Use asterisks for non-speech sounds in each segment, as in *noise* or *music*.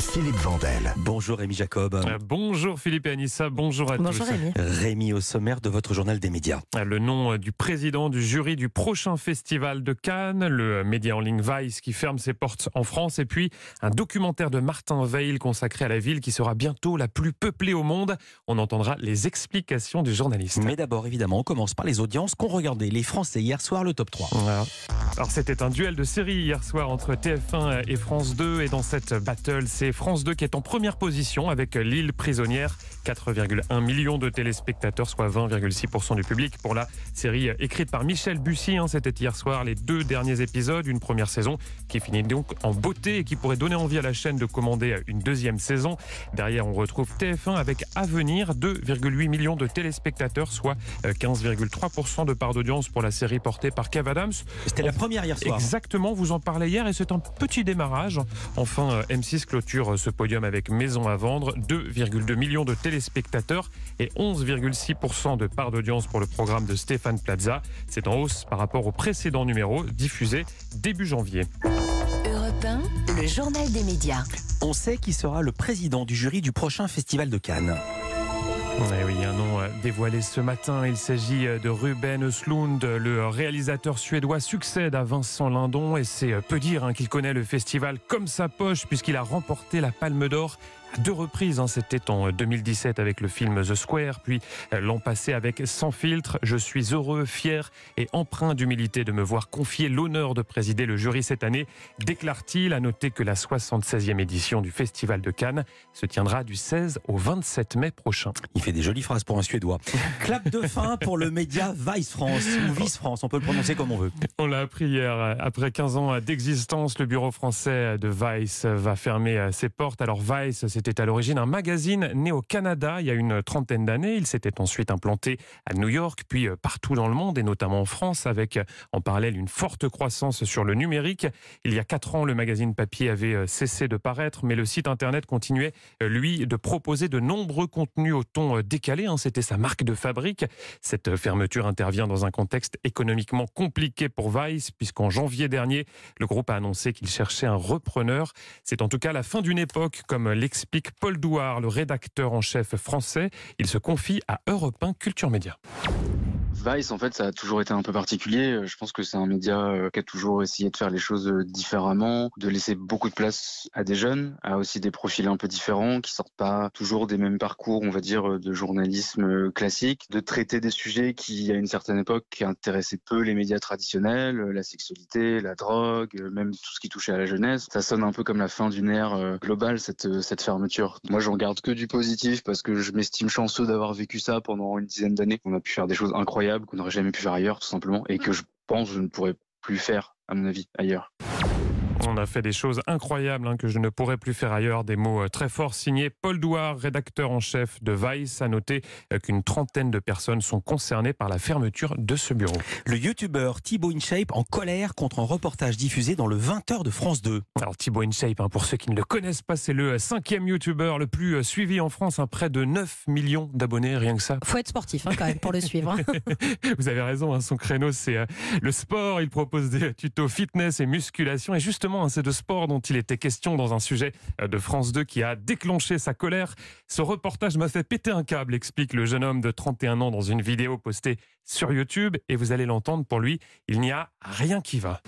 Philippe Vandel. Bonjour Rémi Jacob. Euh, Bonjour Philippe et Anissa, bonjour à Bonjour tous. Rémi. Rémi au sommaire de votre journal des médias. Le nom euh, du président du jury du prochain festival de Cannes, le média en ligne Vice qui ferme ses portes en France, et puis un documentaire de Martin Veil consacré à la ville qui sera bientôt la plus peuplée au monde. On entendra les explications du journaliste. Mais d'abord, évidemment, on commence par les audiences qu'ont regardé les Français hier soir le top 3. Voilà. Alors c'était un duel de série hier soir entre TF1 et France 2 et dans cette battle c'est France 2 qui est en première position avec L'île prisonnière, 4,1 millions de téléspectateurs soit 20,6% du public pour la série écrite par Michel Bussy. hein. C'était hier soir les deux derniers épisodes, une première saison qui finit donc en beauté et qui pourrait donner envie à la chaîne de commander une deuxième saison. Derrière on retrouve TF1 avec Avenir, 2,8 millions de téléspectateurs soit euh, 15,3% de part d'audience pour la série portée par Kev Adams. C'était la première hier soir. Exactement, vous en parlez hier et c'est un petit démarrage. Enfin, euh, M6 clôture ce podium avec Maison à vendre, 2,2 millions de téléspectateurs et 11,6% de part d'audience pour le programme de Stéphane Plaza. C'est en hausse par rapport au précédent numéro diffusé début janvier. Europe 1, le journal des médias. On sait qui sera le président du jury du prochain festival de Cannes. Eh oui, un nom dévoilé ce matin. Il s'agit euh, de Ruben Östlund. Le réalisateur suédois succède à Vincent Lindon et c'est euh, peu dire hein, qu'il connaît le festival comme sa poche puisqu'il a remporté la Palme d'Or deux reprises. hein. C'était en 2017 avec le film The Square, puis euh, l'an passé avec Sans filtre. Je suis heureux, fier et empreint d'humilité de me voir confier l'honneur de présider le jury cette année, déclare-t-il. À noter que la 76e édition du Festival de Cannes se tiendra du 16 au 27 mai prochain. Il fait des jolies phrases pour un Suédois. *laughs* Clap de fin pour le média Vice France ou Vice France, on peut le prononcer comme on veut. On l'a appris hier. Après 15 ans d'existence, le bureau français de Vice va fermer ses portes. Alors Vice, c'était à l'origine un magazine né au Canada il y a une trentaine d'années. Il s'était ensuite implanté à New York, puis partout dans le monde et notamment en France avec en parallèle une forte croissance sur le numérique. Il y a quatre ans, le magazine papier avait cessé de paraître, mais le site internet continuait, lui, de proposer de nombreux contenus au ton décalé. hein. C'était sa marque de fabrique. Cette fermeture intervient dans un contexte économiquement compliqué pour Vice, puisqu'en janvier dernier, le groupe a annoncé qu'il cherchait un repreneur. C'est en tout cas la fin d'une époque, comme l'explique Paul Douard, le rédacteur en chef français. Il se confie à Europe 1 Culture Média. Vice, en fait, ça a toujours été un peu particulier. Euh, Je pense que c'est un média euh, qui a toujours essayé de faire les choses euh, différemment, de laisser beaucoup de place à des jeunes, à aussi des profils un peu différents, qui sortent pas toujours des mêmes parcours, on va dire, de journalisme classique, de traiter des sujets qui, à une certaine époque, intéressaient peu les médias traditionnels, la sexualité, la drogue, même tout ce qui touchait à la jeunesse. Ça sonne un peu comme la fin d'une ère globale, cette, fermeture. Moi, j'en garde que du positif parce que je m'estime chanceux d'avoir vécu ça pendant une dizaine d'années. On a pu faire des choses incroyables qu'on n'aurait jamais pu faire ailleurs, tout simplement, et que je pense je ne pourrais plus faire, à mon avis, ailleurs. On a fait des choses incroyables hein, que je ne pourrais plus faire ailleurs. Des mots euh, très forts signés Paul Douard, rédacteur en chef de Vice. A noter euh, qu'une trentaine de personnes sont concernées par la fermeture de ce bureau. Le youtubeur Thibaut InShape en colère contre un reportage diffusé dans le 20h de France 2. Alors Thibaut InShape, hein, pour ceux qui ne le connaissent pas, c'est le cinquième youtubeur le plus euh, suivi en France. hein, près de 9 millions d'abonnés, rien que ça. Faut être sportif hein, quand même pour le suivre. hein. *laughs* Vous avez raison, hein, son créneau c'est euh, le sport. Il propose des tutos fitness et musculation. Et justement, hein, c'est de sport dont il était question dans un sujet euh, de France 2 qui a déclenché sa colère. Ce reportage m'a fait péter un câble, explique le jeune homme de 31 ans dans une vidéo postée sur YouTube. Et vous allez l'entendre, pour lui, il n'y a rien qui va.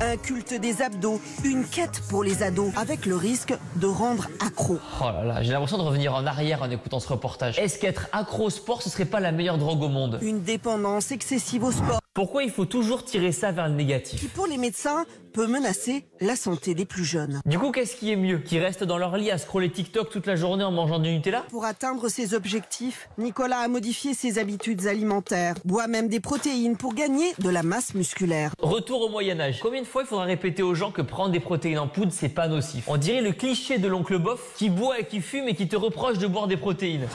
Un culte des abdos, une quête pour les ados, avec le risque de rendre accro. Oh là là, j'ai l'impression de revenir en arrière en écoutant ce reportage. Est-ce qu'être accro au sport, ce serait pas la meilleure drogue au monde? Une dépendance excessive au sport Pourquoi il faut toujours tirer ça vers le qui, négatif pour les médecins, peut menacer la santé des plus jeunes. Du coup, qu'est-ce qui est mieux Qui restent dans leur lit à scroller TikTok toute la journée en mangeant du Nutella? Pour atteindre ses objectifs, Nicolas a modifié ses habitudes alimentaires, boit même des protéines pour gagner de la masse musculaire. Retour au Moyen-Âge. Combien de fois il faudra répéter aux gens que prendre des protéines en poudre, c'est pas nocif? On dirait le cliché de l'oncle bof qui boit et qui fume et qui te reproche de boire des protéines.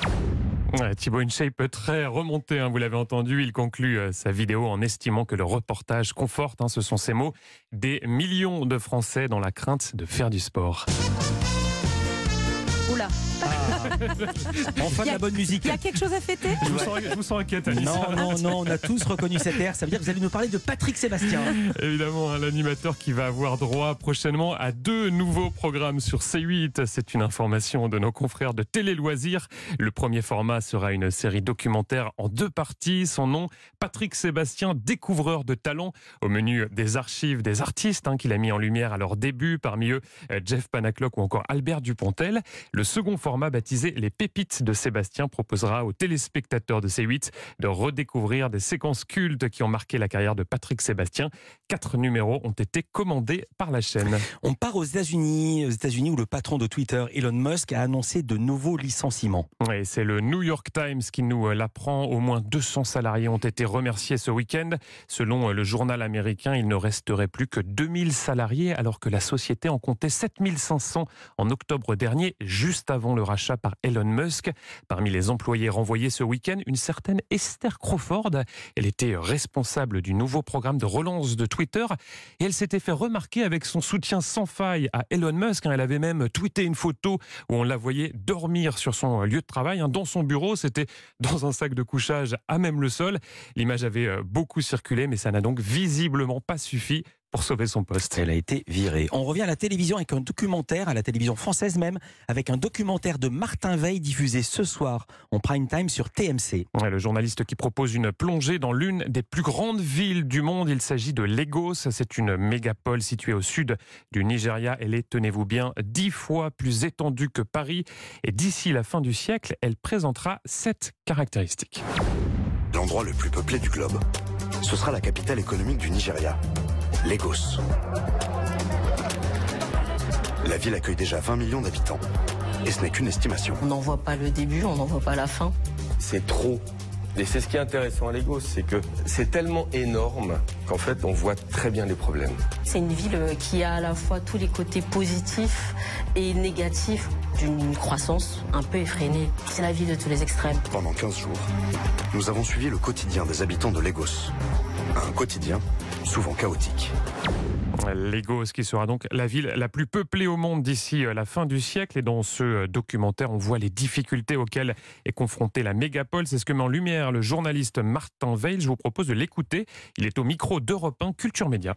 Thibaut InShape très remonté, hein, vous l'avez entendu. Il conclut euh, sa vidéo en estimant que le reportage conforte, hein, ce sont ses mots, des millions de Français dans la crainte de faire du sport. Oula, Enfin de la bonne musique. il y a quelque chose à fêter Je vous, sens, je vous sens inquiète, Anissa. Non, non, non, on a tous reconnu cet air. Ça veut dire que vous allez nous parler de Patrick Sébastien. *laughs* Évidemment, hein, l'animateur qui va avoir droit prochainement à deux nouveaux programmes sur C8. C'est une information de nos confrères de Télé Loisirs. Le premier format sera une série documentaire en deux parties. Son nom, Patrick Sébastien, découvreur de talent. Au menu des archives des artistes hein, qu'il a mis en lumière à leur début. Parmi eux, euh, Jeff Panaclock ou encore Albert Dupontel. Le second format, baptisé Les Pépites de Sébastien, proposera aux téléspectateurs de C8 de redécouvrir des séquences cultes qui ont marqué la carrière de Patrick Sébastien. Quatre numéros ont été commandés par la chaîne. On part aux États-Unis, aux États-Unis où le patron de Twitter, Elon Musk, a annoncé de nouveaux licenciements. C'est le New York Times qui nous euh, l'apprend. Au moins 200 salariés ont été remerciés ce week-end. Selon euh, le journal américain, il ne resterait plus que 2000 salariés alors que la société en comptait 7500 en octobre dernier, juste avant le rachat par Elon Musk. Parmi les employés renvoyés ce week-end, une certaine Esther Crawford. Elle était responsable du nouveau programme de relance de Twitter et elle s'était fait remarquer avec son soutien sans faille à Elon Musk. hein. Elle avait même tweeté une photo où on la voyait dormir sur son lieu de travail, hein, dans son bureau. C'était dans un sac de couchage à même le sol. L'image avait euh, beaucoup circulé, mais ça n'a donc visiblement pas suffi pour sauver son poste. Elle a été virée. On revient à la télévision avec un documentaire, à la télévision française même, avec un documentaire de Martin Veil diffusé ce soir en prime time sur TMC. Ouais, le journaliste qui propose une plongée dans l'une des plus grandes villes du monde. Il s'agit de Lagos. C'est une mégapole située au sud du Nigeria. Elle est, tenez-vous bien, dix fois plus étendue que Paris. Et d'ici la fin du siècle, elle présentera sept caractéristiques. L'endroit le plus peuplé du globe, ce sera la capitale économique du Nigeria, Lagos. La ville accueille déjà 20 millions d'habitants. Et ce n'est qu'une estimation. On n'en voit pas le début, on n'en voit pas la fin. c'est trop. Et c'est ce qui est intéressant à Lagos, c'est que c'est tellement énorme qu'en fait on voit très bien les problèmes. C'est une ville qui a à la fois tous les côtés positifs et négatifs d'une croissance un peu effrénée. C'est la ville de tous les extrêmes. Pendant 15 jours, nous avons suivi le quotidien des habitants de Lagos. Un quotidien souvent chaotique. Lagos, qui sera donc la ville la plus peuplée au monde d'ici euh, la fin du siècle. Et dans ce euh, documentaire, on voit les difficultés auxquelles est confrontée la mégapole. C'est ce que met en lumière le journaliste Martin Veil. Je vous propose de l'écouter. Il est au micro d'Europe 1 Culture Média.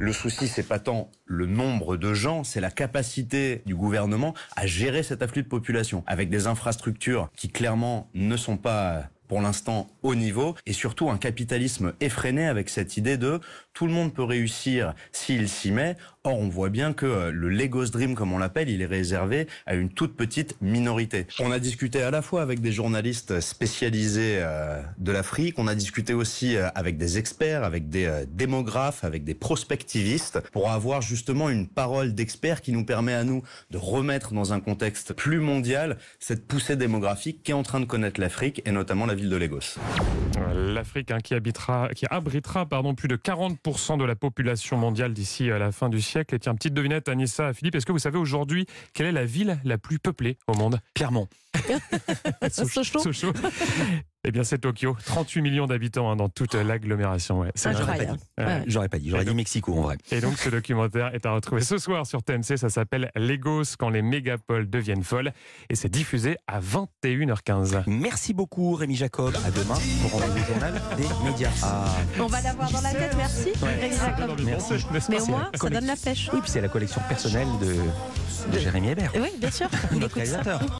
Le souci, c'est pas tant le nombre de gens, c'est la capacité du gouvernement à gérer cet afflux de population avec des infrastructures qui clairement ne sont pas pour l'instant au niveau et surtout un capitalisme effréné avec cette idée de tout le monde peut réussir s'il s'y met. Or, on voit bien que euh, le Lagos Dream, comme on l'appelle, il est réservé à une toute petite minorité. On a discuté à la fois avec des journalistes spécialisés euh, de l'Afrique, on a discuté aussi euh, avec des experts, avec des démographes, avec des prospectivistes, pour avoir justement une parole d'expert qui nous permet à nous de remettre dans un contexte plus mondial cette poussée démographique qui est en train de connaître l'Afrique et notamment la ville de Lagos. L'Afrique hein, qui, habitera, qui abritera pardon, plus de 40% de la population mondiale d'ici à la fin du siècle. Et tiens, petite devinette, Anissa, Philippe, est-ce que vous savez aujourd'hui quelle est la ville la plus peuplée au monde? Clermont. *laughs* Sochaux. Sochaux. Eh bien, c'est Tokyo. 38 millions d'habitants hein, dans toute l'agglomération. Ouais, c'est J'aurais pas dit. Ouais. J'aurais pas dit. J'aurais dit Mexico en vrai. Et donc, ce documentaire est à retrouver ce soir sur TMC. Ça s'appelle Lagos quand les mégapoles deviennent folles. Et c'est diffusé à 21h15. Merci beaucoup Rémi Jacob. À demain pour un nouveau journal des médias. Ah, On va l'avoir dans la tête, merci. Rémi Jacob. merci. Mais au C'est moins, ça donne la collection- pêche. Oui, puis c'est la collection personnelle de, de Jérémy Hébert, Oui, bien sûr. Il notre écoute ça. réalisateur.